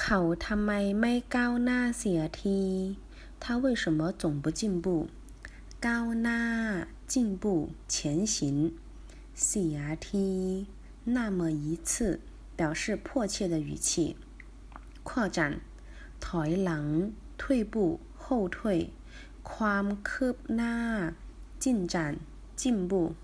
เขาทำไมไม่ก้าวหน้าเสียที他为什么总不进步ก้าวหน้า进步前行เสียที那么一次表示迫切的语气扩展ถอยหลัง退步后退ความคืบหน้า进展进步